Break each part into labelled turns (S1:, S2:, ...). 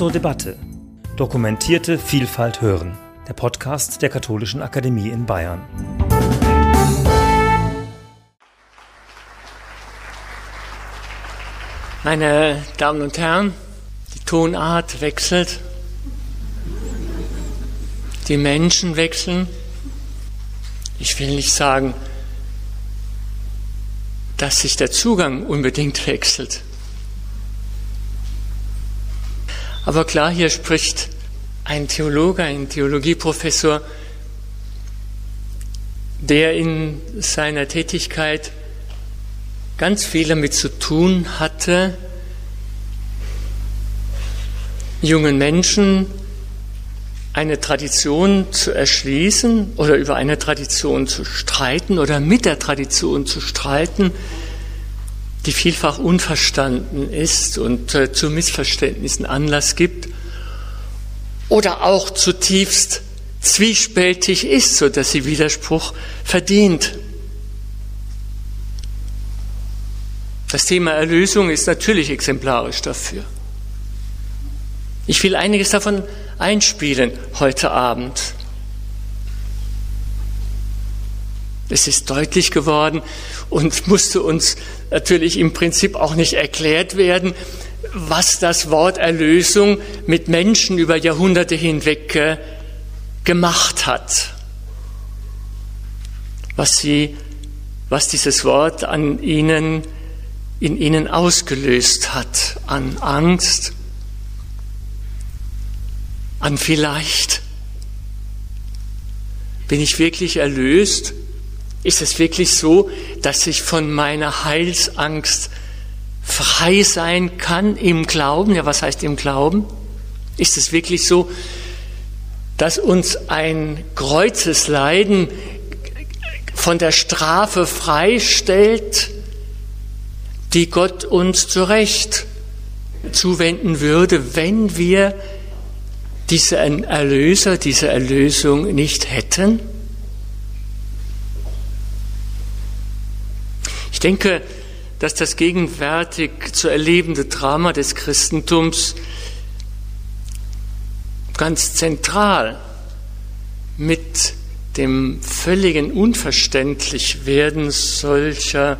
S1: zur Debatte. Dokumentierte Vielfalt hören. Der Podcast der Katholischen Akademie in Bayern.
S2: Meine Damen und Herren, die Tonart wechselt, die Menschen wechseln. Ich will nicht sagen, dass sich der Zugang unbedingt wechselt. Aber klar, hier spricht ein Theologe, ein Theologieprofessor, der in seiner Tätigkeit ganz viel damit zu tun hatte, jungen Menschen eine Tradition zu erschließen oder über eine Tradition zu streiten oder mit der Tradition zu streiten, die vielfach unverstanden ist und äh, zu Missverständnissen Anlass gibt oder auch zutiefst zwiespältig ist, so dass sie Widerspruch verdient. Das Thema Erlösung ist natürlich exemplarisch dafür. Ich will einiges davon einspielen heute Abend. Es ist deutlich geworden und musste uns natürlich im Prinzip auch nicht erklärt werden, was das Wort Erlösung mit Menschen über Jahrhunderte hinweg äh, gemacht hat. Was sie, was dieses Wort an ihnen, in ihnen ausgelöst hat, an Angst, an vielleicht. Bin ich wirklich erlöst? Ist es wirklich so, dass ich von meiner Heilsangst frei sein kann im Glauben? Ja, was heißt im Glauben? Ist es wirklich so, dass uns ein Kreuzesleiden von der Strafe freistellt, die Gott uns zurecht zuwenden würde, wenn wir diesen Erlöser, diese Erlösung nicht hätten? Ich denke, dass das gegenwärtig zu erlebende Drama des Christentums ganz zentral mit dem völligen Unverständlichwerden solcher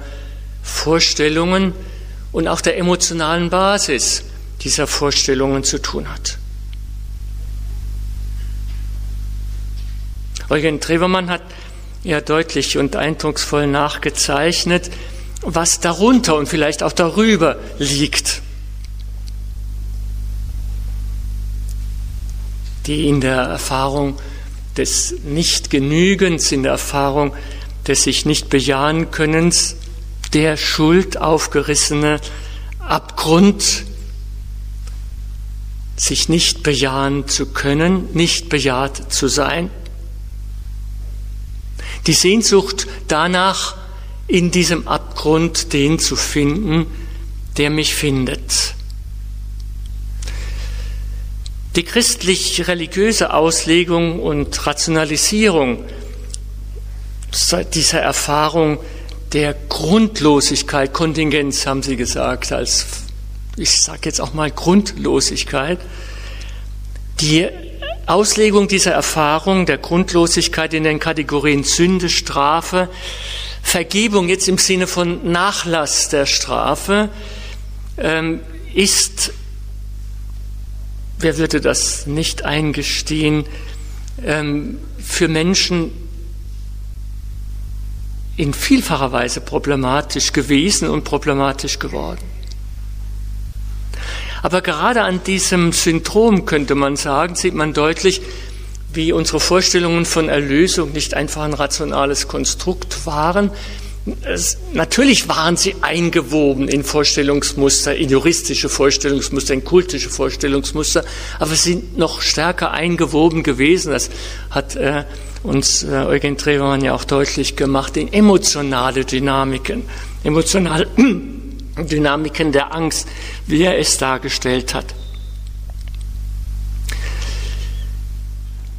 S2: Vorstellungen und auch der emotionalen Basis dieser Vorstellungen zu tun hat. Eugen Trevermann hat ja deutlich und eindrucksvoll nachgezeichnet, was darunter und vielleicht auch darüber liegt. Die in der Erfahrung des Nichtgenügens, in der Erfahrung des sich nicht bejahen Könnens, der Schuld aufgerissene Abgrund, sich nicht bejahen zu können, nicht bejaht zu sein. Die Sehnsucht danach, in diesem Abgrund den zu finden, der mich findet. Die christlich-religiöse Auslegung und Rationalisierung dieser Erfahrung der Grundlosigkeit, Kontingenz haben Sie gesagt, als ich sage jetzt auch mal Grundlosigkeit, die Auslegung dieser Erfahrung der Grundlosigkeit in den Kategorien Sünde, Strafe, Vergebung jetzt im Sinne von Nachlass der Strafe ähm, ist, wer würde das nicht eingestehen, ähm, für Menschen in vielfacher Weise problematisch gewesen und problematisch geworden. Aber gerade an diesem Syndrom könnte man sagen, sieht man deutlich, wie unsere Vorstellungen von Erlösung nicht einfach ein rationales Konstrukt waren. Es, natürlich waren sie eingewoben in Vorstellungsmuster, in juristische Vorstellungsmuster, in kultische Vorstellungsmuster, aber sie sind noch stärker eingewoben gewesen. Das hat äh, uns äh, Eugen Trevermann ja auch deutlich gemacht, in emotionale Dynamiken, emotionale Dynamiken der Angst, wie er es dargestellt hat.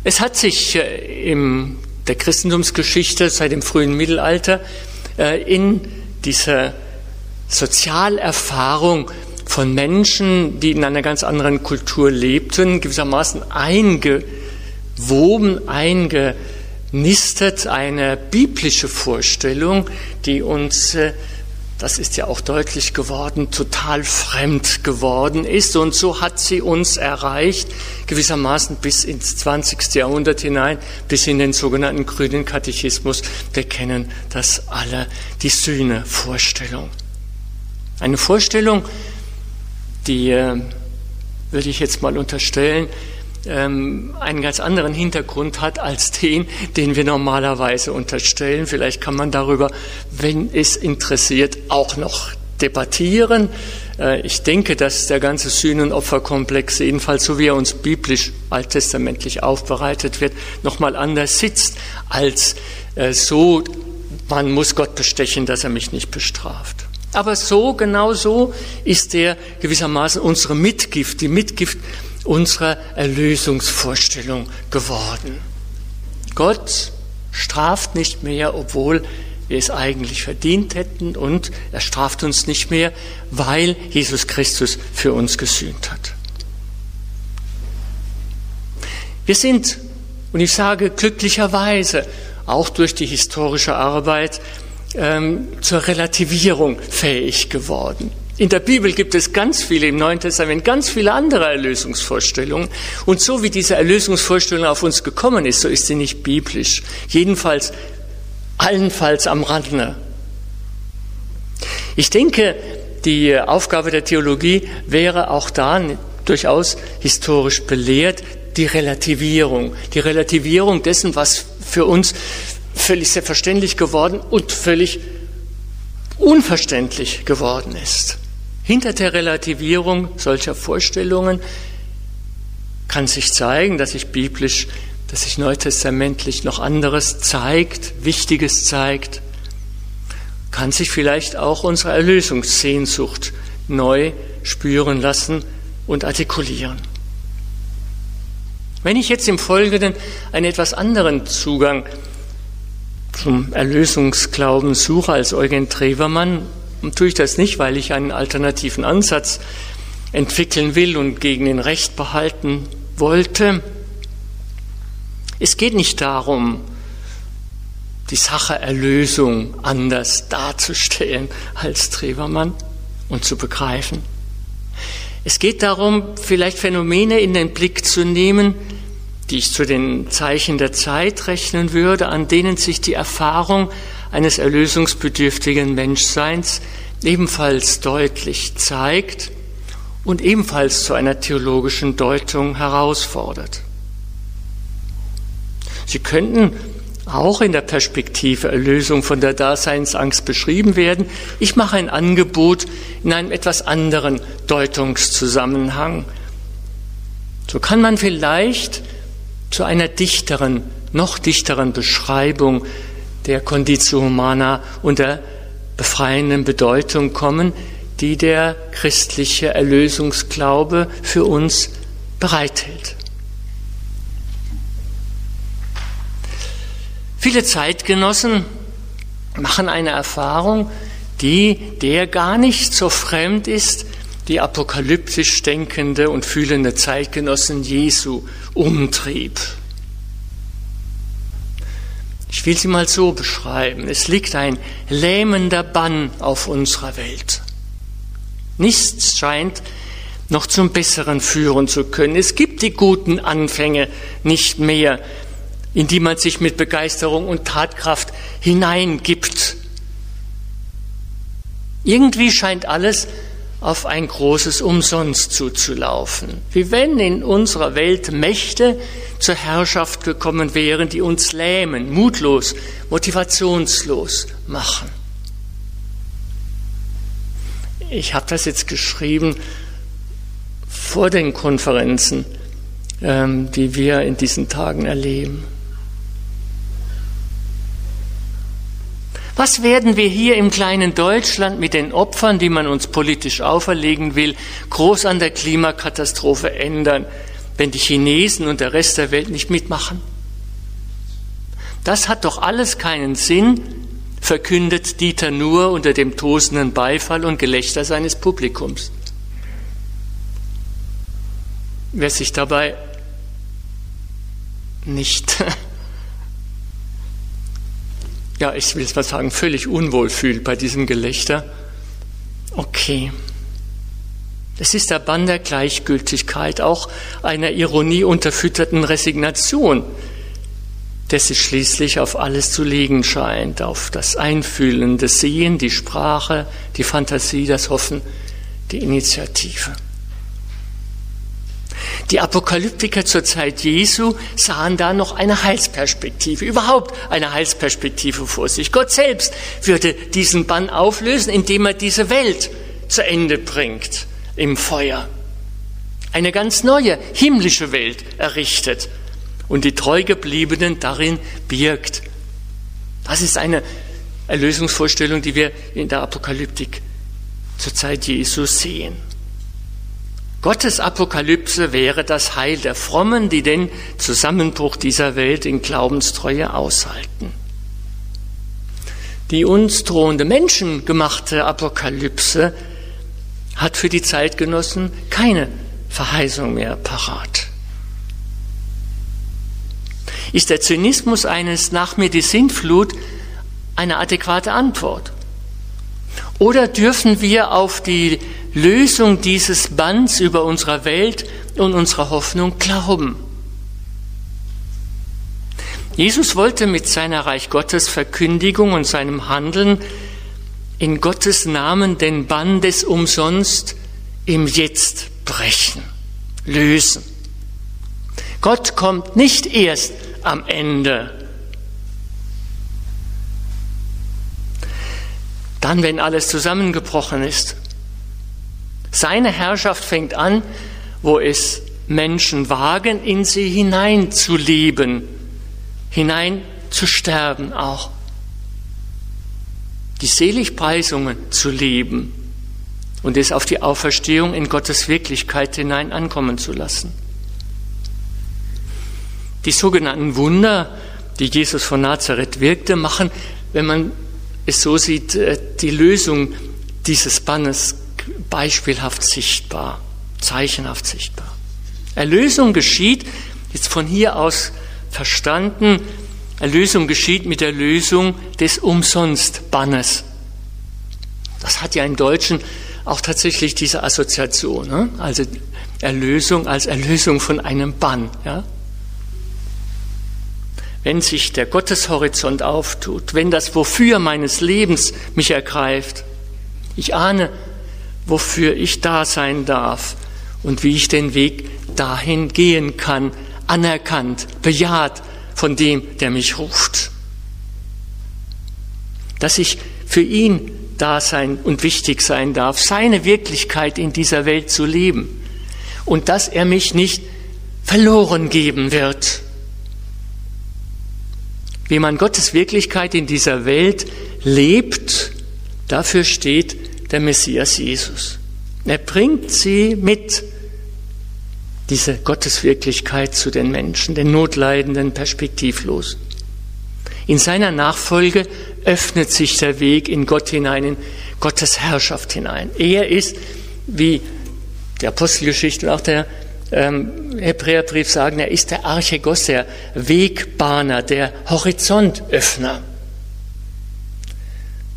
S2: Es hat sich äh, in der Christentumsgeschichte seit dem frühen Mittelalter äh, in dieser Sozialerfahrung von Menschen, die in einer ganz anderen Kultur lebten, gewissermaßen eingewoben, eingenistet, eine biblische Vorstellung, die uns äh, das ist ja auch deutlich geworden, total fremd geworden ist. Und so hat sie uns erreicht, gewissermaßen bis ins 20. Jahrhundert hinein, bis in den sogenannten grünen Katechismus. Wir kennen das alle, die Sühne-Vorstellung. Eine Vorstellung, die, äh, würde ich jetzt mal unterstellen, einen ganz anderen Hintergrund hat als den, den wir normalerweise unterstellen. Vielleicht kann man darüber, wenn es interessiert, auch noch debattieren. Äh, ich denke, dass der ganze Sühnenopferkomplex, jedenfalls so wie er uns biblisch, alttestamentlich aufbereitet wird, nochmal anders sitzt als äh, so, man muss Gott bestechen, dass er mich nicht bestraft. Aber so, genau so ist er gewissermaßen unsere Mitgift, die Mitgift unserer Erlösungsvorstellung geworden. Gott straft nicht mehr, obwohl wir es eigentlich verdient hätten und er straft uns nicht mehr, weil Jesus Christus für uns gesühnt hat. Wir sind, und ich sage glücklicherweise, auch durch die historische Arbeit ähm, zur Relativierung fähig geworden. In der Bibel gibt es ganz viele, im Neuen Testament ganz viele andere Erlösungsvorstellungen. Und so wie diese Erlösungsvorstellung auf uns gekommen ist, so ist sie nicht biblisch. Jedenfalls, allenfalls am Rande. Ich denke, die Aufgabe der Theologie wäre auch da durchaus historisch belehrt, die Relativierung. Die Relativierung dessen, was für uns völlig selbstverständlich geworden und völlig unverständlich geworden ist. Hinter der Relativierung solcher Vorstellungen kann sich zeigen, dass sich biblisch, dass sich neutestamentlich noch anderes zeigt, Wichtiges zeigt, kann sich vielleicht auch unsere Erlösungssehnsucht neu spüren lassen und artikulieren. Wenn ich jetzt im Folgenden einen etwas anderen Zugang zum Erlösungsglauben suche als Eugen Trevermann, und tue ich das nicht, weil ich einen alternativen Ansatz entwickeln will und gegen den Recht behalten wollte. Es geht nicht darum, die Sache Erlösung anders darzustellen als Trevermann und zu begreifen. Es geht darum, vielleicht Phänomene in den Blick zu nehmen, die ich zu den Zeichen der Zeit rechnen würde, an denen sich die Erfahrung eines erlösungsbedürftigen Menschseins ebenfalls deutlich zeigt und ebenfalls zu einer theologischen Deutung herausfordert. Sie könnten auch in der Perspektive Erlösung von der Daseinsangst beschrieben werden. Ich mache ein Angebot in einem etwas anderen Deutungszusammenhang. So kann man vielleicht zu einer dichteren, noch dichteren Beschreibung der Conditio Humana und der befreienden Bedeutung kommen, die der christliche Erlösungsglaube für uns bereithält. Viele Zeitgenossen machen eine Erfahrung, die der gar nicht so fremd ist, die apokalyptisch denkende und fühlende Zeitgenossen Jesu umtrieb. Ich will sie mal so beschreiben. Es liegt ein lähmender Bann auf unserer Welt. Nichts scheint noch zum Besseren führen zu können. Es gibt die guten Anfänge nicht mehr, in die man sich mit Begeisterung und Tatkraft hineingibt. Irgendwie scheint alles auf ein großes Umsonst zuzulaufen. Wie wenn in unserer Welt Mächte zur Herrschaft gekommen wären, die uns lähmen, mutlos, motivationslos machen. Ich habe das jetzt geschrieben vor den Konferenzen, ähm, die wir in diesen Tagen erleben. Was werden wir hier im kleinen Deutschland mit den Opfern, die man uns politisch auferlegen will, groß an der Klimakatastrophe ändern, wenn die Chinesen und der Rest der Welt nicht mitmachen? Das hat doch alles keinen Sinn, verkündet Dieter nur unter dem tosenden Beifall und Gelächter seines Publikums. wer sich dabei nicht, ja, ich will es mal sagen, völlig unwohl fühlt bei diesem Gelächter, okay. Es ist der Bann der Gleichgültigkeit, auch einer Ironie unterfütterten Resignation, der sich schließlich auf alles zu legen scheint, auf das Einfühlen, das Sehen, die Sprache, die Fantasie, das Hoffen, die Initiative. Die Apokalyptiker zur Zeit Jesu sahen da noch eine Heilsperspektive, überhaupt eine Heilsperspektive vor sich. Gott selbst würde diesen Bann auflösen, indem er diese Welt zu Ende bringt im Feuer. Eine ganz neue himmlische Welt errichtet und die Treugebliebenen darin birgt. Das ist eine Erlösungsvorstellung, die wir in der Apokalyptik zur Zeit Jesus sehen. Gottes Apokalypse wäre das Heil der Frommen, die den Zusammenbruch dieser Welt in Glaubenstreue aushalten. Die uns drohende menschengemachte Apokalypse hat für die Zeitgenossen keine Verheißung mehr parat. Ist der Zynismus eines nach mir die Sintflut eine adäquate Antwort? Oder dürfen wir auf die Lösung dieses Bands über unserer Welt und unserer Hoffnung glauben? Jesus wollte mit seiner Reich Gottes Verkündigung und seinem Handeln in Gottes Namen den Bann des Umsonst im Jetzt brechen, lösen. Gott kommt nicht erst am Ende. Dann, wenn alles zusammengebrochen ist. Seine Herrschaft fängt an, wo es Menschen wagen, in sie hineinzuleben, hinein zu sterben auch die Seligpreisungen zu leben und es auf die Auferstehung in Gottes Wirklichkeit hinein ankommen zu lassen. Die sogenannten Wunder, die Jesus von Nazareth wirkte, machen, wenn man es so sieht, äh, die Lösung dieses Bannes beispielhaft sichtbar, zeichenhaft sichtbar. Erlösung geschieht, jetzt von hier aus verstanden, Erlösung geschieht mit der Lösung des Umsonstbannes. Das hat ja im Deutschen auch tatsächlich diese Assoziation, ne? also Erlösung als Erlösung von einem Bann. Ja? Wenn sich der Gotteshorizont auftut, wenn das Wofür meines Lebens mich ergreift, ich ahne, wofür ich da sein darf und wie ich den Weg dahin gehen kann, anerkannt, bejaht, von dem, der mich ruft. Dass ich für ihn da sein und wichtig sein darf, seine Wirklichkeit in dieser Welt zu leben und dass er mich nicht verloren geben wird. Wie man Gottes Wirklichkeit in dieser Welt lebt, dafür steht der Messias Jesus. Er bringt sie mit diese Gotteswirklichkeit zu den Menschen, den Notleidenden, Perspektivlosen. In seiner Nachfolge öffnet sich der Weg in Gott hinein, in Gottes Herrschaft hinein. Er ist, wie die Apostelgeschichte und auch der ähm, Hebräerbrief sagen, er ist der Archegos, der Wegbahner, der Horizontöffner.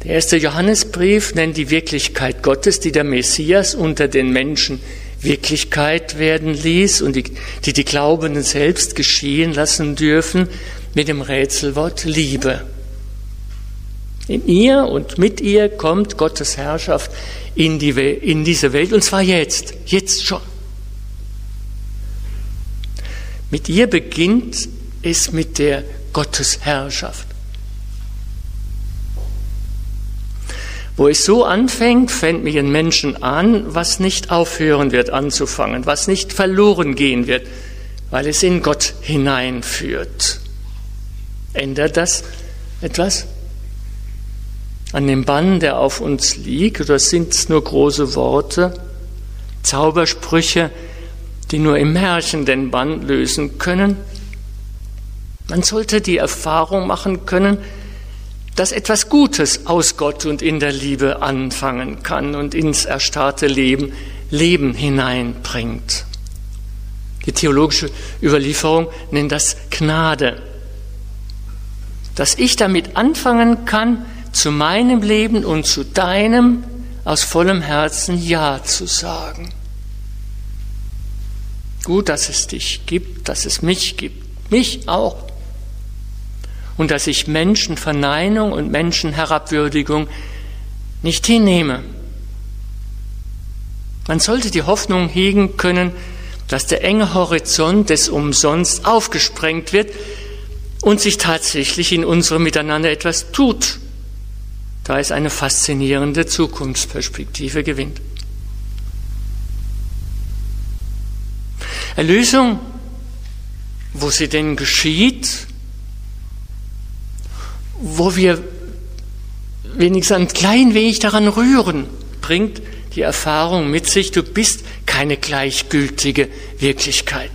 S2: Der erste Johannesbrief nennt die Wirklichkeit Gottes, die der Messias unter den Menschen Wirklichkeit werden ließ und die, die die Glaubenden selbst geschehen lassen dürfen mit dem Rätselwort Liebe. In ihr und mit ihr kommt Gottes Herrschaft in, die, in diese Welt und zwar jetzt, jetzt schon. Mit ihr beginnt es mit der Gottesherrschaft. Wo es so anfängt, fängt mich ein Menschen an, was nicht aufhören wird anzufangen, was nicht verloren gehen wird, weil es in Gott hineinführt. Ändert das etwas? An dem Bann, der auf uns liegt, oder sind es nur große Worte, Zaubersprüche, die nur im Märchen den Bann lösen können? Man sollte die Erfahrung machen können, dass etwas Gutes aus Gott und in der Liebe anfangen kann und ins erstarrte Leben Leben hineinbringt. Die theologische Überlieferung nennt das Gnade. Dass ich damit anfangen kann, zu meinem Leben und zu deinem aus vollem Herzen Ja zu sagen. Gut, dass es dich gibt, dass es mich gibt, mich auch. Und dass ich Menschenverneinung und Menschenherabwürdigung nicht hinnehme. Man sollte die Hoffnung hegen können, dass der enge Horizont des Umsonst aufgesprengt wird und sich tatsächlich in unserem Miteinander etwas tut, da es eine faszinierende Zukunftsperspektive gewinnt. Erlösung, wo sie denn geschieht, wo wir wenigstens ein klein wenig daran rühren, bringt die Erfahrung mit sich, du bist keine gleichgültige Wirklichkeit,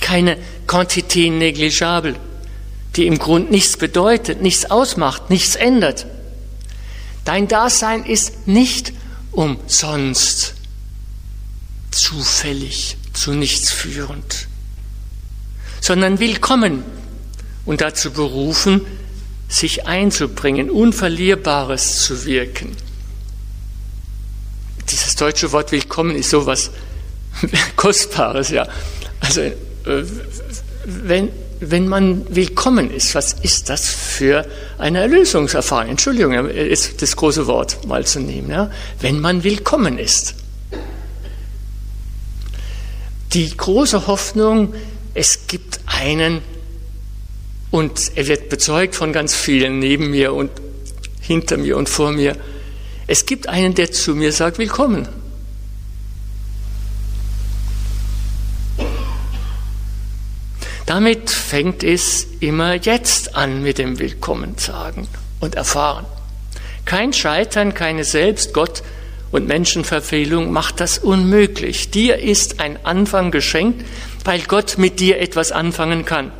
S2: keine Quantité negligible, die im Grund nichts bedeutet, nichts ausmacht, nichts ändert. Dein Dasein ist nicht umsonst zufällig zu nichts führend, sondern willkommen und dazu berufen, sich einzubringen, Unverlierbares zu wirken. Dieses deutsche Wort willkommen ist sowas Kostbares, ja. Also, äh, wenn, wenn man willkommen ist, was ist das für eine Erlösungserfahrung? Entschuldigung, ist das große Wort mal zu nehmen, ja. Wenn man willkommen ist. Die große Hoffnung, es gibt einen, und er wird bezeugt von ganz vielen neben mir und hinter mir und vor mir, es gibt einen, der zu mir sagt, willkommen. Damit fängt es immer jetzt an mit dem Willkommen sagen und erfahren. Kein Scheitern, keine Selbst, Gott und Menschenverfehlung macht das unmöglich. Dir ist ein Anfang geschenkt, weil Gott mit dir etwas anfangen kann.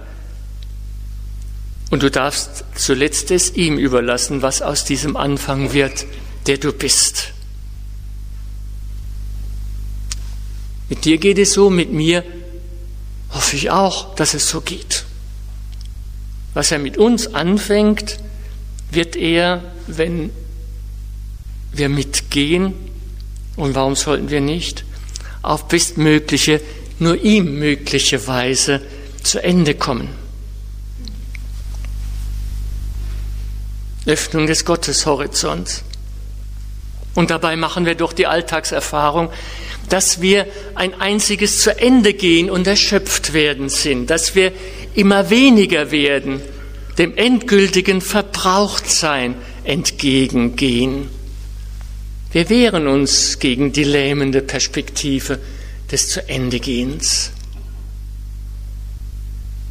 S2: Und du darfst zuletzt es ihm überlassen, was aus diesem Anfang wird, der du bist. Mit dir geht es so, mit mir hoffe ich auch, dass es so geht. Was er mit uns anfängt, wird er, wenn wir mitgehen, und warum sollten wir nicht, auf bestmögliche, nur ihm mögliche Weise zu Ende kommen. Öffnung des Gotteshorizonts. Und dabei machen wir doch die Alltagserfahrung, dass wir ein einziges zu Ende gehen und erschöpft werden sind, dass wir immer weniger werden, dem endgültigen Verbrauchtsein entgegengehen. Wir wehren uns gegen die lähmende Perspektive des zu Ende Gehens,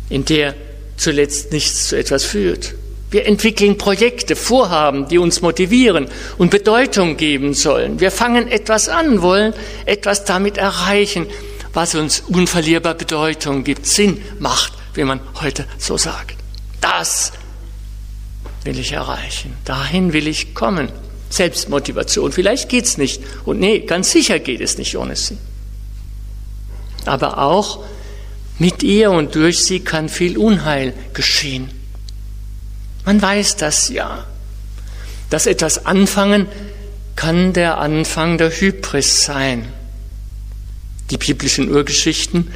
S2: in der zuletzt nichts zu etwas führt. Wir entwickeln Projekte, Vorhaben, die uns motivieren und Bedeutung geben sollen. Wir fangen etwas an, wollen etwas damit erreichen, was uns unverlierbar Bedeutung gibt, Sinn macht, wie man heute so sagt. Das will ich erreichen. Dahin will ich kommen. Selbstmotivation. Vielleicht geht's nicht. Und nee, ganz sicher geht es nicht ohne sie. Aber auch mit ihr und durch sie kann viel Unheil geschehen. Man weiß das ja. Das etwas anfangen kann der Anfang der Hybris sein. Die biblischen Urgeschichten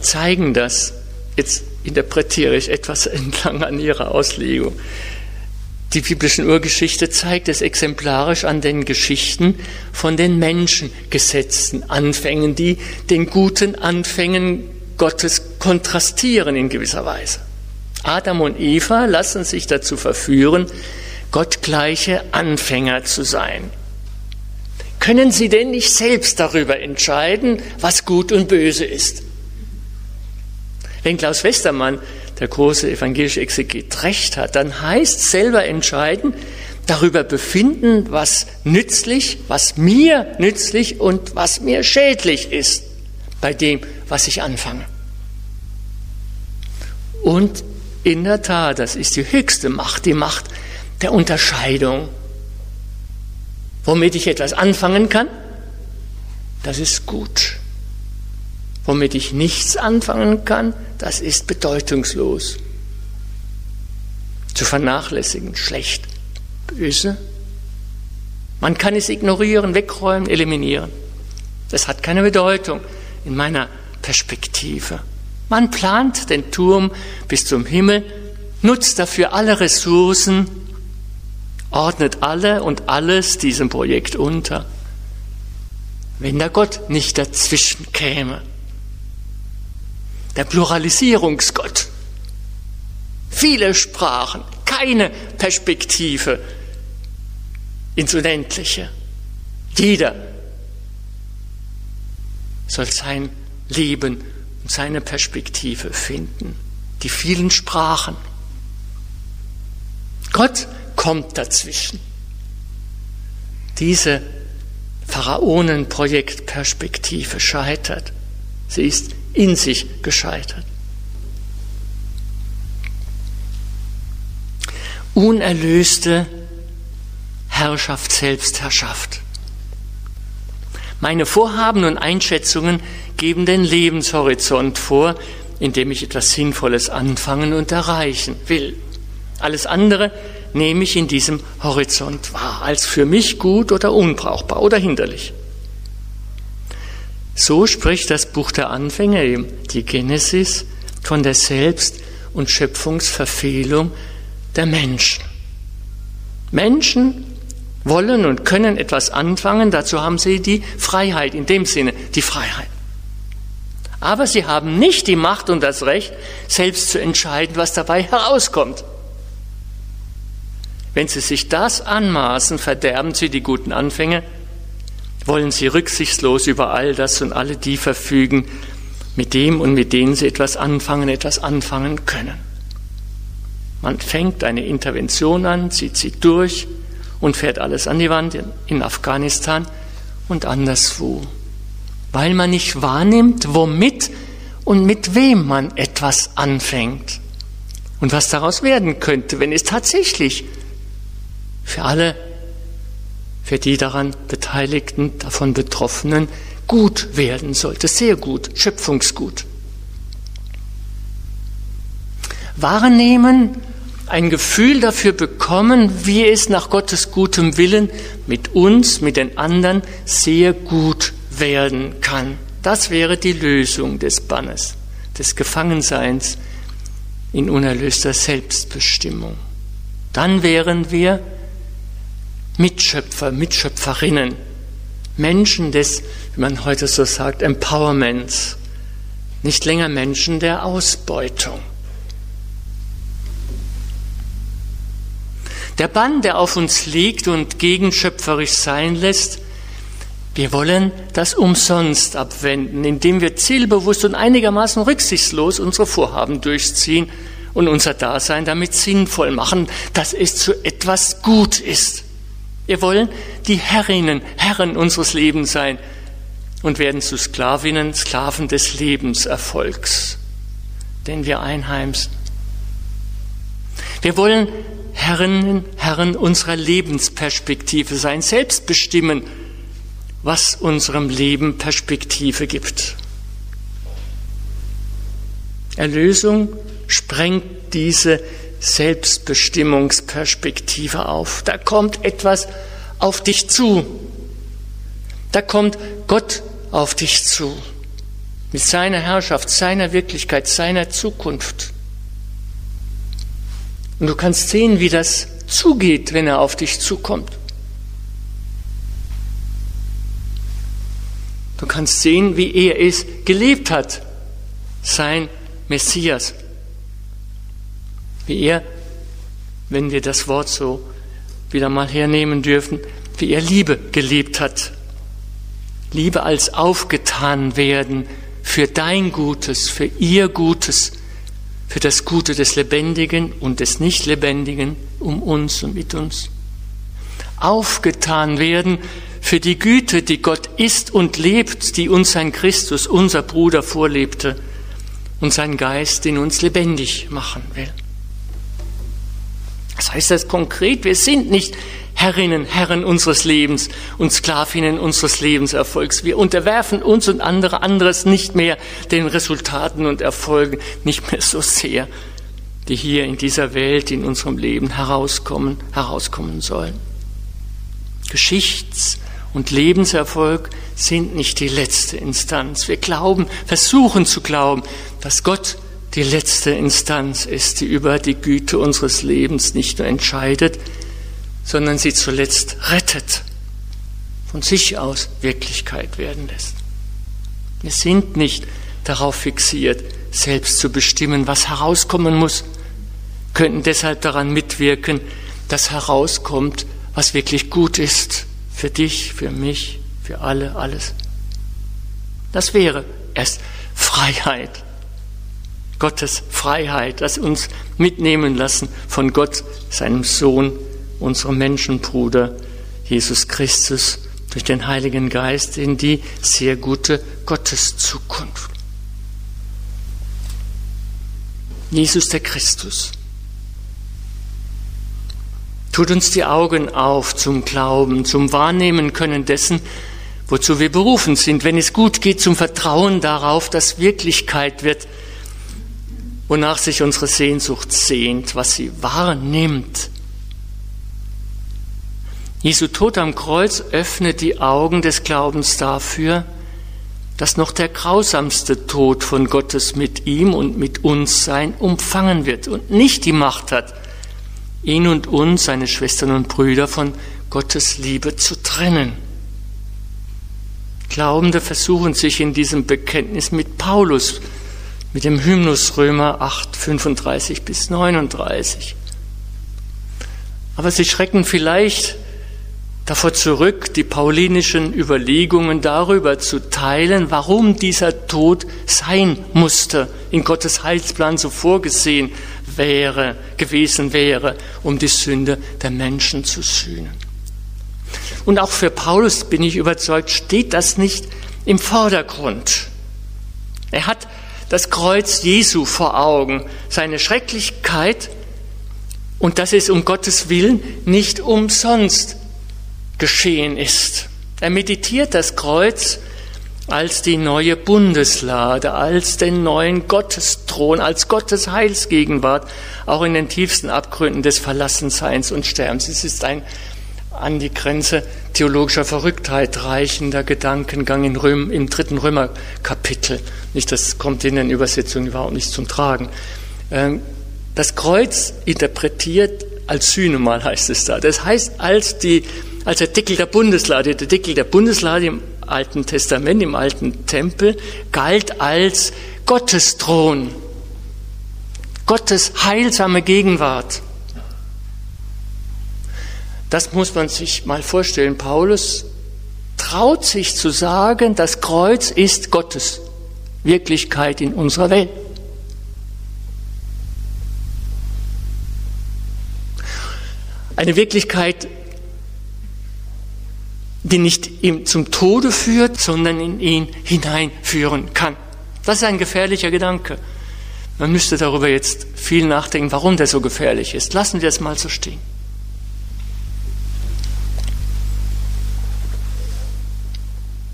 S2: zeigen das. Jetzt interpretiere ich etwas entlang an ihrer Auslegung. Die biblischen Urgeschichte zeigt es exemplarisch an den Geschichten von den menschengesetzten Anfängen, die den guten Anfängen Gottes kontrastieren in gewisser Weise. Adam und Eva lassen sich dazu verführen, gottgleiche Anfänger zu sein. Können sie denn nicht selbst darüber entscheiden, was gut und böse ist? Wenn Klaus Westermann, der große evangelische Exeget, recht hat, dann heißt selber entscheiden, darüber befinden, was nützlich, was mir nützlich und was mir schädlich ist bei dem, was ich anfange. Und in der Tat, das ist die höchste Macht, die Macht der Unterscheidung. Womit ich etwas anfangen kann, das ist gut. womit ich nichts anfangen kann, das ist bedeutungslos. Zu vernachlässigen, schlecht, böse. Man kann es ignorieren, wegräumen, eliminieren. Das hat keine Bedeutung in meiner Perspektive. Man plant den Turm bis zum Himmel, nutzt dafür alle Ressourcen, ordnet alle und alles diesem Projekt unter. Wenn der Gott nicht dazwischen käme, der Pluralisierungsgott, viele Sprachen, keine Perspektive ins Unendliche. Jeder soll sein Leben und seine Perspektive finden. Die vielen Sprachen. Gott kommt dazwischen. Diese Pharaonenprojektperspektive scheitert. Sie ist in sich gescheitert. Unerlöste Herrschaft, Selbstherrschaft. Meine Vorhaben und Einschätzungen geben den Lebenshorizont vor, in dem ich etwas Sinnvolles anfangen und erreichen will. Alles andere nehme ich in diesem Horizont wahr, als für mich gut oder unbrauchbar oder hinderlich. So spricht das Buch der Anfänge, die Genesis, von der Selbst- und Schöpfungsverfehlung der Menschen. Menschen wollen und können etwas anfangen, dazu haben sie die Freiheit, in dem Sinne die Freiheit. Aber sie haben nicht die Macht und das Recht, selbst zu entscheiden, was dabei herauskommt. Wenn sie sich das anmaßen, verderben sie die guten Anfänge, wollen sie rücksichtslos über all das und alle die verfügen, mit dem und mit denen sie etwas anfangen, etwas anfangen können. Man fängt eine Intervention an, zieht sie durch und fährt alles an die Wand in Afghanistan und anderswo, weil man nicht wahrnimmt, womit und mit wem man etwas anfängt und was daraus werden könnte, wenn es tatsächlich für alle, für die daran Beteiligten, davon Betroffenen gut werden sollte, sehr gut, schöpfungsgut. Wahrnehmen, ein Gefühl dafür bekommen, wie es nach Gottes gutem Willen mit uns, mit den anderen sehr gut werden kann. Das wäre die Lösung des Bannes, des Gefangenseins in unerlöster Selbstbestimmung. Dann wären wir Mitschöpfer, Mitschöpferinnen, Menschen des, wie man heute so sagt, Empowerments, nicht länger Menschen der Ausbeutung. Der Bann, der auf uns liegt und gegenschöpferisch sein lässt, wir wollen das umsonst abwenden, indem wir zielbewusst und einigermaßen rücksichtslos unsere Vorhaben durchziehen und unser Dasein damit sinnvoll machen, dass es zu etwas gut ist. Wir wollen die Herrinnen, Herren unseres Lebens sein und werden zu Sklavinnen, Sklaven des Lebenserfolgs, den wir einheimsen. Wir wollen Herrinnen, Herren unserer Lebensperspektive sein, selbst bestimmen, was unserem Leben Perspektive gibt. Erlösung sprengt diese Selbstbestimmungsperspektive auf. Da kommt etwas auf dich zu. Da kommt Gott auf dich zu. Mit seiner Herrschaft, seiner Wirklichkeit, seiner Zukunft. Und du kannst sehen, wie das zugeht, wenn er auf dich zukommt. Du kannst sehen, wie er es gelebt hat, sein Messias, wie er, wenn wir das Wort so wieder mal hernehmen dürfen, wie er Liebe gelebt hat. Liebe als aufgetan werden für dein Gutes, für ihr Gutes, für das Gute des Lebendigen und des Nichtlebendigen um uns und mit uns. Aufgetan werden für die Güte, die Gott ist und lebt, die uns sein Christus, unser Bruder, vorlebte und sein Geist in uns lebendig machen will. Das heißt das konkret, wir sind nicht Herrinnen, Herren unseres Lebens und Sklavinnen unseres Lebenserfolgs. Wir unterwerfen uns und andere anderes nicht mehr den Resultaten und Erfolgen, nicht mehr so sehr, die hier in dieser Welt, in unserem Leben herauskommen, herauskommen sollen. Geschichts- und Lebenserfolg sind nicht die letzte Instanz. Wir glauben, versuchen zu glauben, dass Gott die letzte Instanz ist, die über die Güte unseres Lebens nicht nur entscheidet, sondern sie zuletzt rettet, von sich aus Wirklichkeit werden lässt. Wir sind nicht darauf fixiert, selbst zu bestimmen, was herauskommen muss, könnten deshalb daran mitwirken, dass herauskommt, was wirklich gut ist, für dich, für mich, für alle, alles. Das wäre erst Freiheit. Gottes Freiheit, das uns mitnehmen lassen von Gott, seinem Sohn, unserem Menschenbruder, Jesus Christus, durch den Heiligen Geist in die sehr gute Gotteszukunft. Jesus der Christus tut uns die Augen auf zum Glauben, zum Wahrnehmen können dessen, wozu wir berufen sind, wenn es gut geht, zum Vertrauen darauf, dass Wirklichkeit wird, wonach sich unsere Sehnsucht sehnt, was sie wahrnimmt. Jesu Tod am Kreuz öffnet die Augen des Glaubens dafür, dass noch der grausamste Tod von Gottes mit ihm und mit uns sein umfangen wird und nicht die Macht hat, ihn und uns, seine Schwestern und Brüder, von Gottes Liebe zu trennen. Glaubende versuchen sich in diesem Bekenntnis mit Paulus mit dem Hymnus Römer 8, 35 bis 39. Aber sie schrecken vielleicht davor zurück, die paulinischen Überlegungen darüber zu teilen, warum dieser Tod sein musste, in Gottes Heilsplan so vorgesehen wäre, gewesen wäre, um die Sünde der Menschen zu sühnen. Und auch für Paulus bin ich überzeugt, steht das nicht im Vordergrund. Er hat das Kreuz Jesu vor Augen, seine Schrecklichkeit und dass es um Gottes Willen nicht umsonst geschehen ist. Er meditiert das Kreuz als die neue Bundeslade, als den neuen Gottesthron, als Gottes Heilsgegenwart, auch in den tiefsten Abgründen des Verlassenseins und Sterbens. Es ist ein an die Grenze theologischer Verrücktheit reichender Gedankengang in Röm, im dritten Römerkapitel. Das kommt in den Übersetzungen überhaupt nicht zum Tragen. Ähm, das Kreuz interpretiert als Sühnemal heißt es da. Das heißt, als, die, als der Deckel der Bundeslade, der Deckel der Bundeslade im Alten Testament, im alten Tempel, galt als Gottesthron, Gottes heilsame Gegenwart. Das muss man sich mal vorstellen. Paulus traut sich zu sagen, das Kreuz ist Gottes Wirklichkeit in unserer Welt. Eine Wirklichkeit, die nicht ihm zum Tode führt, sondern in ihn hineinführen kann. Das ist ein gefährlicher Gedanke. Man müsste darüber jetzt viel nachdenken, warum der so gefährlich ist. Lassen wir es mal so stehen.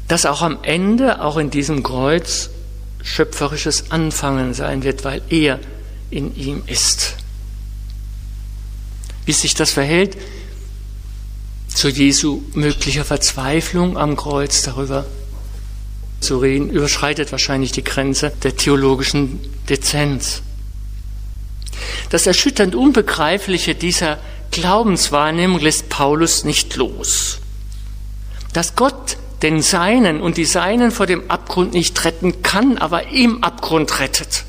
S2: dass auch am Ende, auch in diesem Kreuz, schöpferisches Anfangen sein wird, weil er in ihm ist. Wie sich das verhält zu Jesu möglicher Verzweiflung am Kreuz darüber zu reden, überschreitet wahrscheinlich die Grenze der theologischen Dezenz. Das erschütternd Unbegreifliche dieser Glaubenswahrnehmung lässt Paulus nicht los. Dass Gott den Seinen und die Seinen vor dem Abgrund nicht retten kann, aber im Abgrund rettet.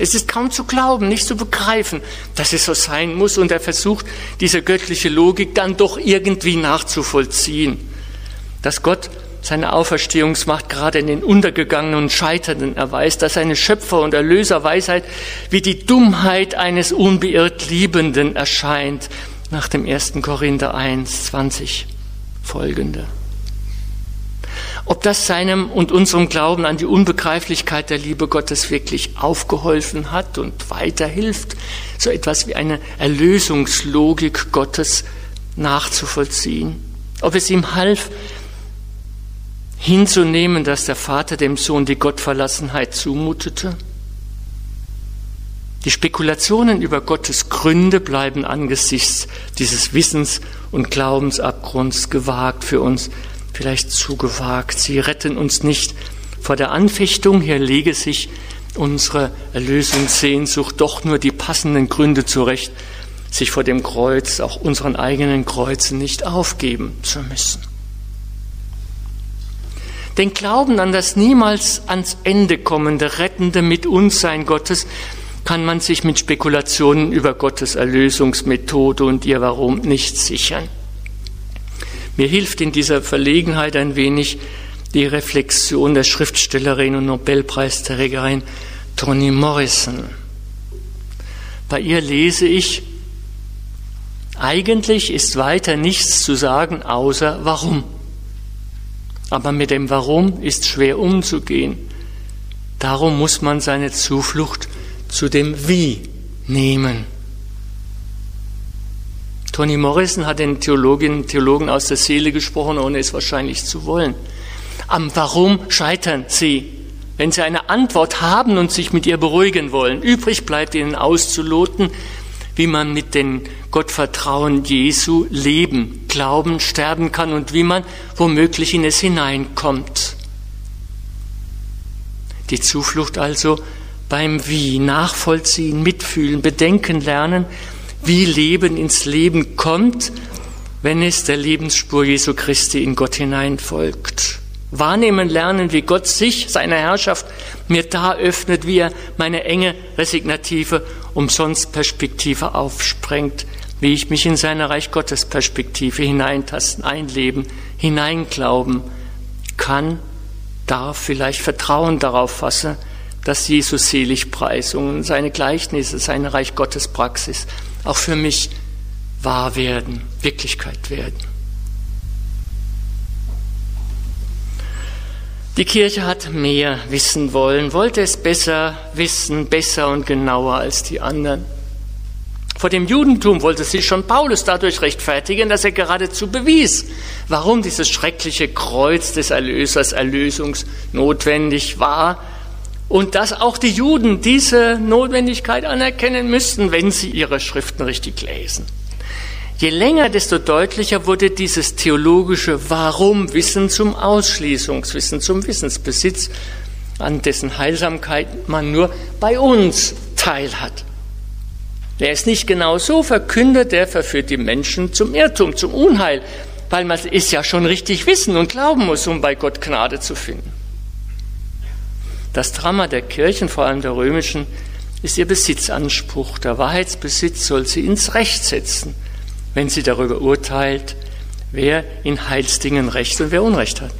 S2: Es ist kaum zu glauben, nicht zu begreifen, dass es so sein muss und er versucht, diese göttliche Logik dann doch irgendwie nachzuvollziehen. Dass Gott seine Auferstehungsmacht gerade in den Untergegangenen und Scheiternden erweist, dass seine Schöpfer- und Erlöserweisheit wie die Dummheit eines unbeirrt Liebenden erscheint, nach dem 1. Korinther 1, 20 folgende. Ob das seinem und unserem Glauben an die Unbegreiflichkeit der Liebe Gottes wirklich aufgeholfen hat und weiterhilft, so etwas wie eine Erlösungslogik Gottes nachzuvollziehen. Ob es ihm half, hinzunehmen, dass der Vater dem Sohn die Gottverlassenheit zumutete. Die Spekulationen über Gottes Gründe bleiben angesichts dieses Wissens und Glaubensabgrunds gewagt für uns, vielleicht zu gewagt. Sie retten uns nicht vor der Anfechtung. Hier lege sich unsere Erlösungssehnsucht doch nur die passenden Gründe zurecht, sich vor dem Kreuz, auch unseren eigenen Kreuzen nicht aufgeben zu müssen. Den Glauben an das niemals ans Ende kommende, rettende Mit uns sein Gottes kann man sich mit Spekulationen über Gottes Erlösungsmethode und ihr Warum nicht sichern. Mir hilft in dieser Verlegenheit ein wenig die Reflexion der Schriftstellerin und Nobelpreisträgerin Toni Morrison. Bei ihr lese ich, eigentlich ist weiter nichts zu sagen außer warum. Aber mit dem Warum ist schwer umzugehen. Darum muss man seine Zuflucht zu dem Wie nehmen. Toni Morrison hat den Theologinnen und Theologen aus der Seele gesprochen, ohne es wahrscheinlich zu wollen. Am Warum scheitern sie. Wenn sie eine Antwort haben und sich mit ihr beruhigen wollen, übrig bleibt ihnen auszuloten, wie man mit dem Gottvertrauen Jesu leben, glauben, sterben kann und wie man womöglich in es hineinkommt. Die Zuflucht also beim Wie, nachvollziehen, mitfühlen, bedenken lernen, wie Leben ins Leben kommt, wenn es der Lebensspur Jesu Christi in Gott hineinfolgt. Wahrnehmen lernen, wie Gott sich, seine Herrschaft mir da öffnet, wie er meine enge, resignative, umsonst Perspektive aufsprengt, wie ich mich in seine Reich Gottes Perspektive hineintasten, einleben, hineinglauben kann, darf, vielleicht Vertrauen darauf fasse, dass Jesus Seligpreisungen, seine Gleichnisse, seine Reich Gottes Praxis auch für mich wahr werden, Wirklichkeit werden. Die Kirche hat mehr wissen wollen, wollte es besser wissen, besser und genauer als die anderen. Vor dem Judentum wollte sich schon Paulus dadurch rechtfertigen, dass er geradezu bewies, warum dieses schreckliche Kreuz des Erlösers erlösungsnotwendig war und dass auch die Juden diese Notwendigkeit anerkennen müssten, wenn sie ihre Schriften richtig lesen. Je länger, desto deutlicher wurde dieses theologische Warum-Wissen zum Ausschließungswissen, zum Wissensbesitz, an dessen Heilsamkeit man nur bei uns teilhat. Wer es nicht genau so verkündet, der verführt die Menschen zum Irrtum, zum Unheil, weil man es ja schon richtig wissen und glauben muss, um bei Gott Gnade zu finden. Das Drama der Kirchen, vor allem der römischen, ist ihr Besitzanspruch. Der Wahrheitsbesitz soll sie ins Recht setzen, wenn sie darüber urteilt, wer in Heilsdingen Recht und wer Unrecht hat.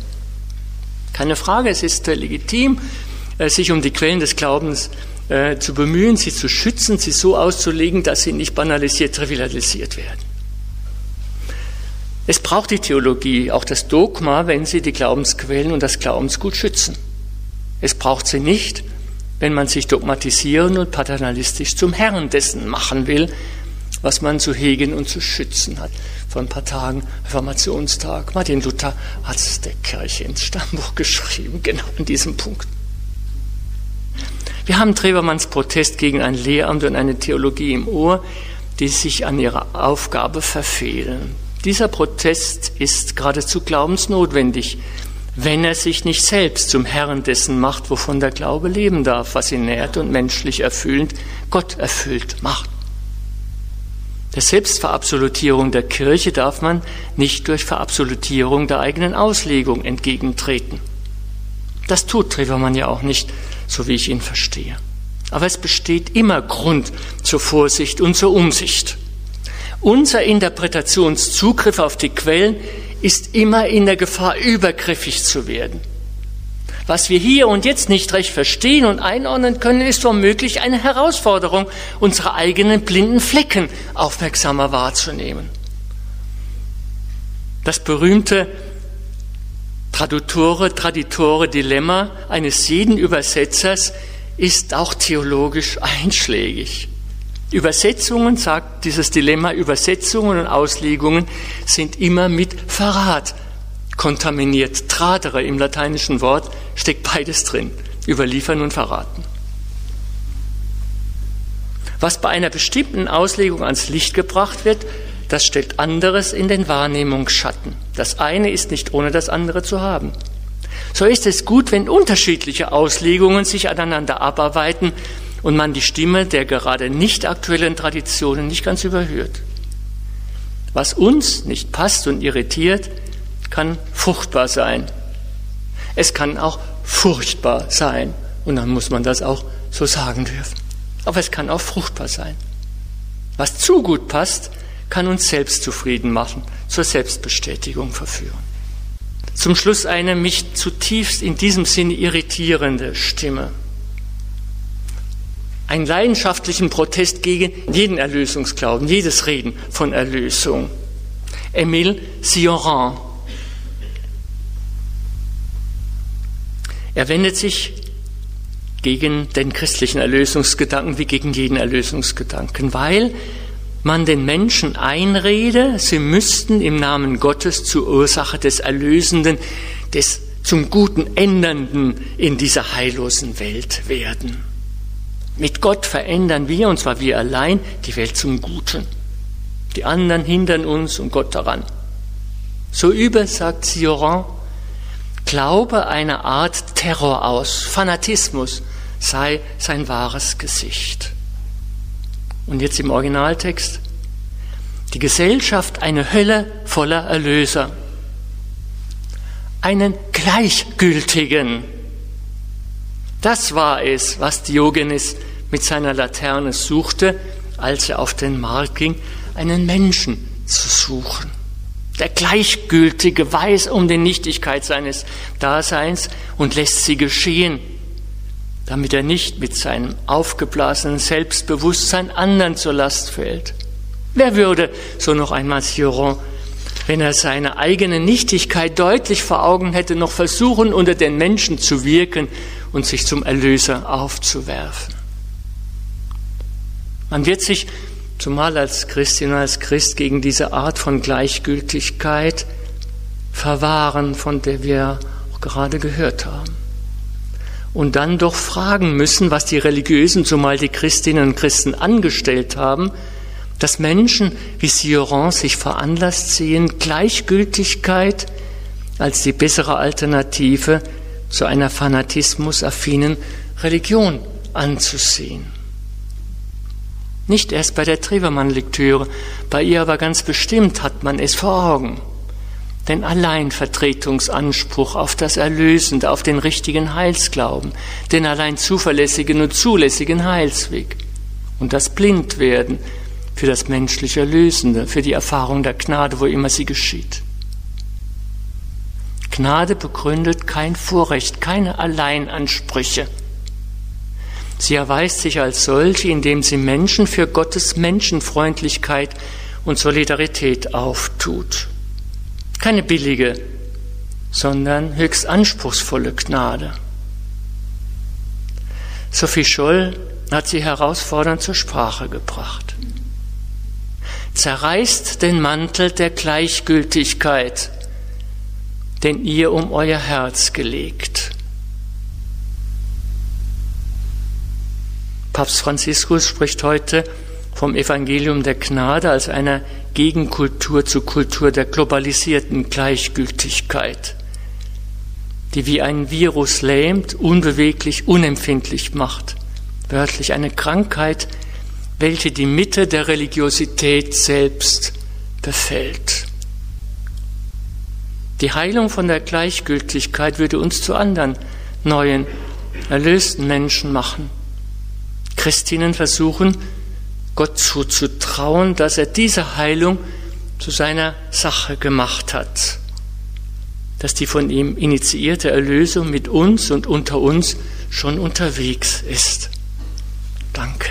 S2: Keine Frage, es ist legitim, äh, sich um die Quellen des Glaubens äh, zu bemühen, sie zu schützen, sie so auszulegen, dass sie nicht banalisiert, trivialisiert werden. Es braucht die Theologie, auch das Dogma, wenn sie die Glaubensquellen und das Glaubensgut schützen. Es braucht sie nicht, wenn man sich dogmatisieren und paternalistisch zum Herrn dessen machen will, was man zu hegen und zu schützen hat. Vor ein paar Tagen, Reformationstag, Martin Luther hat es der Kirche ins Stammbuch geschrieben, genau an diesem Punkt. Wir haben Trebermanns Protest gegen ein Lehramt und eine Theologie im Ohr, die sich an ihrer Aufgabe verfehlen. Dieser Protest ist geradezu glaubensnotwendig, wenn er sich nicht selbst zum Herrn dessen macht, wovon der Glaube leben darf, was ihn nährt und menschlich erfüllend, Gott erfüllt macht. Der Selbstverabsolutierung der Kirche darf man nicht durch Verabsolutierung der eigenen Auslegung entgegentreten. Das tut Trevermann ja auch nicht, so wie ich ihn verstehe. Aber es besteht immer Grund zur Vorsicht und zur Umsicht. Unser Interpretationszugriff auf die Quellen ist immer in der Gefahr, übergriffig zu werden. Was wir hier und jetzt nicht recht verstehen und einordnen können, ist womöglich eine Herausforderung, unsere eigenen blinden Flecken aufmerksamer wahrzunehmen. Das berühmte Tradutore, Traditore Dilemma eines jeden Übersetzers ist auch theologisch einschlägig. Übersetzungen, sagt dieses Dilemma, Übersetzungen und Auslegungen sind immer mit Verrat kontaminiert. Tradere im lateinischen Wort steckt beides drin. Überliefern und verraten. Was bei einer bestimmten Auslegung ans Licht gebracht wird, das stellt anderes in den Wahrnehmungsschatten. Das eine ist nicht ohne das andere zu haben. So ist es gut, wenn unterschiedliche Auslegungen sich aneinander abarbeiten und man die Stimme der gerade nicht aktuellen Traditionen nicht ganz überhört. Was uns nicht passt und irritiert, kann fruchtbar sein. Es kann auch furchtbar sein. Und dann muss man das auch so sagen dürfen. Aber es kann auch fruchtbar sein. Was zu gut passt, kann uns selbst zufrieden machen, zur Selbstbestätigung verführen. Zum Schluss eine mich zutiefst in diesem Sinne irritierende Stimme. Einen leidenschaftlichen Protest gegen jeden Erlösungsglauben, jedes Reden von Erlösung. Emile Sioran. Er wendet sich gegen den christlichen Erlösungsgedanken wie gegen jeden Erlösungsgedanken, weil man den Menschen einrede, sie müssten im Namen Gottes zur Ursache des Erlösenden, des zum Guten Ändernden in dieser heillosen Welt werden. Mit Gott verändern wir, und zwar wir allein, die Welt zum Guten. Die anderen hindern uns und Gott daran. So übel, sagt Sioran, Glaube eine Art Terror aus, Fanatismus, sei sein wahres Gesicht. Und jetzt im Originaltext. Die Gesellschaft eine Hölle voller Erlöser. Einen Gleichgültigen. Das war es, was Diogenes mit seiner Laterne suchte, als er auf den Markt ging, einen Menschen zu suchen. Der Gleichgültige weiß um die Nichtigkeit seines Daseins und lässt sie geschehen damit er nicht mit seinem aufgeblasenen Selbstbewusstsein anderen zur Last fällt. Wer würde, so noch einmal Sioron, wenn er seine eigene Nichtigkeit deutlich vor Augen hätte, noch versuchen, unter den Menschen zu wirken und sich zum Erlöser aufzuwerfen? Man wird sich, zumal als Christin als Christ, gegen diese Art von Gleichgültigkeit verwahren, von der wir auch gerade gehört haben und dann doch fragen müssen, was die Religiösen, zumal die Christinnen und Christen angestellt haben, dass Menschen wie Sioran sich veranlasst sehen, Gleichgültigkeit als die bessere Alternative zu einer fanatismusaffinen Religion anzusehen. Nicht erst bei der Trevermann-Lektüre, bei ihr aber ganz bestimmt hat man es vor Augen den Alleinvertretungsanspruch auf das Erlösende, auf den richtigen Heilsglauben, den allein zuverlässigen und zulässigen Heilsweg und das Blindwerden für das menschliche Erlösende, für die Erfahrung der Gnade, wo immer sie geschieht. Gnade begründet kein Vorrecht, keine Alleinansprüche. Sie erweist sich als solche, indem sie Menschen für Gottes Menschenfreundlichkeit und Solidarität auftut. Keine billige, sondern höchst anspruchsvolle Gnade. Sophie Scholl hat sie herausfordernd zur Sprache gebracht. Zerreißt den Mantel der Gleichgültigkeit, den ihr um euer Herz gelegt. Papst Franziskus spricht heute vom Evangelium der Gnade als einer Gegenkultur zur Kultur der globalisierten Gleichgültigkeit, die wie ein Virus lähmt, unbeweglich, unempfindlich macht, wörtlich eine Krankheit, welche die Mitte der Religiosität selbst befällt. Die Heilung von der Gleichgültigkeit würde uns zu anderen neuen, erlösten Menschen machen. Christinnen versuchen, Gott zuzutrauen, dass er diese Heilung zu seiner Sache gemacht hat, dass die von ihm initiierte Erlösung mit uns und unter uns schon unterwegs ist. Danke.